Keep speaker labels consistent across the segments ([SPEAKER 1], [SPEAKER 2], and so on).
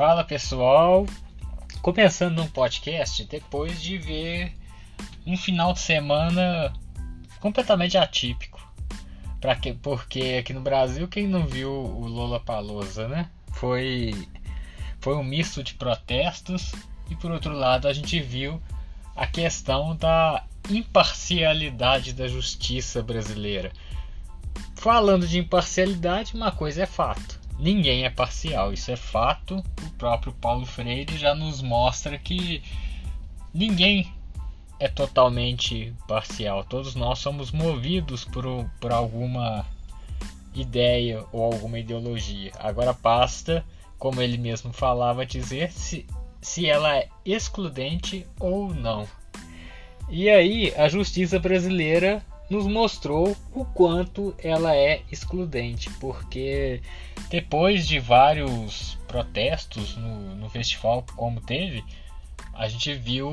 [SPEAKER 1] Fala pessoal, começando um podcast depois de ver um final de semana completamente atípico. Pra que, porque aqui no Brasil, quem não viu o Lola Palosa, né? Foi, foi um misto de protestos e por outro lado a gente viu a questão da imparcialidade da justiça brasileira. Falando de imparcialidade, uma coisa é fato ninguém é parcial, isso é fato. O próprio Paulo Freire já nos mostra que ninguém é totalmente parcial. Todos nós somos movidos por, por alguma ideia ou alguma ideologia. Agora basta, como ele mesmo falava, dizer se, se ela é excludente ou não. E aí a justiça brasileira nos mostrou o quanto ela é excludente, porque depois de vários protestos no, no festival, como teve, a gente viu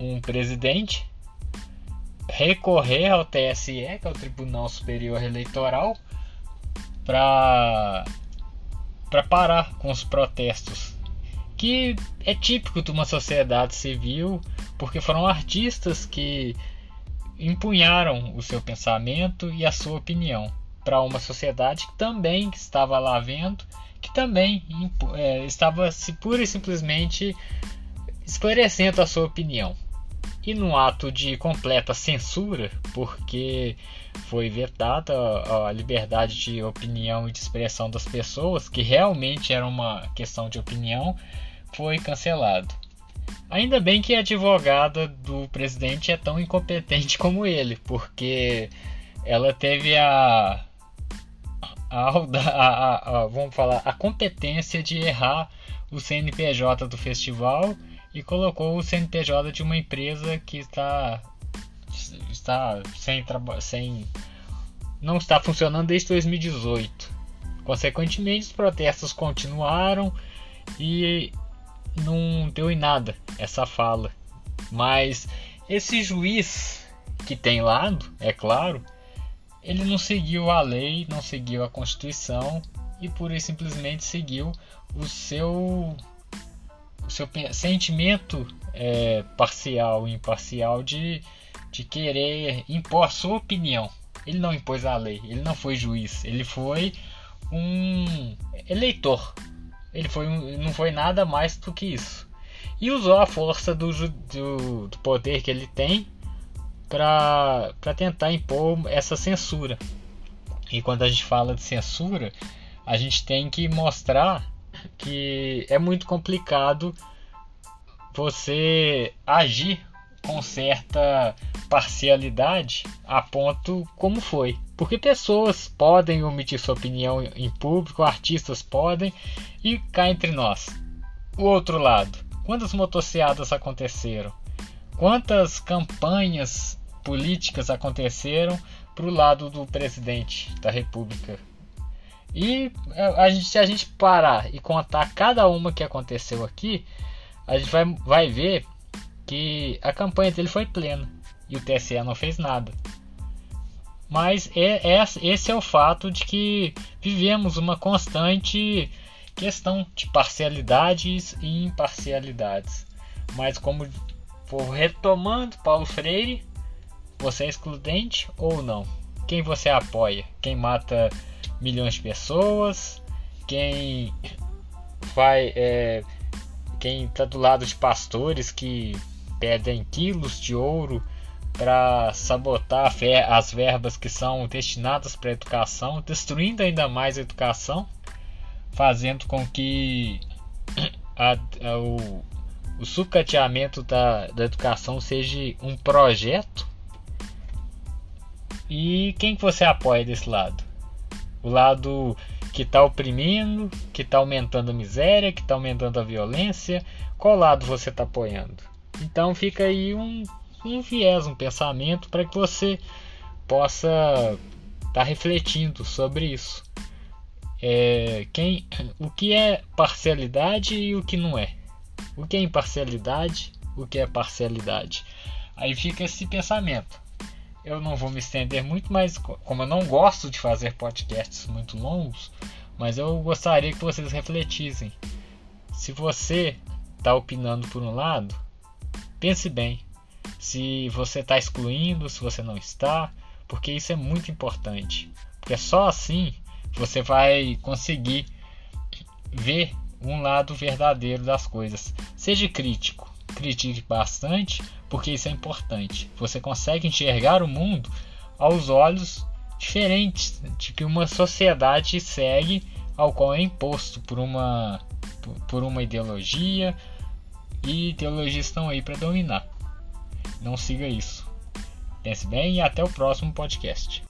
[SPEAKER 1] um presidente recorrer ao TSE, que é o Tribunal Superior Eleitoral, para para parar com os protestos, que é típico de uma sociedade civil, porque foram artistas que empunharam o seu pensamento e a sua opinião para uma sociedade que também estava lá vendo, que também é, estava se pura e simplesmente esclarecendo a sua opinião. E num ato de completa censura, porque foi vetada a liberdade de opinião e de expressão das pessoas, que realmente era uma questão de opinião, foi cancelado. Ainda bem que a advogada do presidente é tão incompetente como ele, porque ela teve a, a, a, a, vamos falar a competência de errar o CNPJ do festival e colocou o CNPJ de uma empresa que está está sem sem não está funcionando desde 2018. Consequentemente, os protestos continuaram e não deu em nada essa fala. Mas esse juiz que tem lado, é claro, ele não seguiu a lei, não seguiu a Constituição e por isso simplesmente seguiu o seu o seu sentimento é, parcial e imparcial de, de querer impor a sua opinião. Ele não impôs a lei, ele não foi juiz, ele foi um eleitor, ele foi, não foi nada mais do que isso. E usou a força do, do, do poder que ele tem para tentar impor essa censura. E quando a gente fala de censura, a gente tem que mostrar que é muito complicado você agir com certa parcialidade a ponto como foi. Porque pessoas podem omitir sua opinião em público, artistas podem, e cá entre nós. O outro lado, quantas motocicletas aconteceram? Quantas campanhas políticas aconteceram para o lado do presidente da República? E a gente, se a gente parar e contar cada uma que aconteceu aqui, a gente vai, vai ver que a campanha dele foi plena e o TSE não fez nada. Mas é, é, esse é o fato de que vivemos uma constante questão de parcialidades e imparcialidades. Mas como for retomando Paulo Freire, você é excludente ou não? Quem você apoia? Quem mata milhões de pessoas? Quem vai é, quem está do lado de pastores que pedem quilos de ouro para sabotar as verbas que são destinadas para a educação, destruindo ainda mais a educação, fazendo com que a, a, o, o sucateamento da, da educação seja um projeto. E quem que você apoia desse lado? O lado que está oprimindo, que está aumentando a miséria, que está aumentando a violência? Qual lado você está apoiando? Então fica aí um, um viés, um pensamento para que você possa estar tá refletindo sobre isso. É, quem, o que é parcialidade e o que não é. O que é imparcialidade, o que é parcialidade. Aí fica esse pensamento. Eu não vou me estender muito, mas como eu não gosto de fazer podcasts muito longos, mas eu gostaria que vocês refletissem se você está opinando por um lado, pense bem se você está excluindo, se você não está, porque isso é muito importante. Porque só assim você vai conseguir ver um lado verdadeiro das coisas. Seja crítico, critique bastante, porque isso é importante. Você consegue enxergar o mundo aos olhos diferentes de que uma sociedade segue, ao qual é imposto por uma por uma ideologia e ideologias estão aí para dominar. Não siga isso. Pense bem e até o próximo podcast.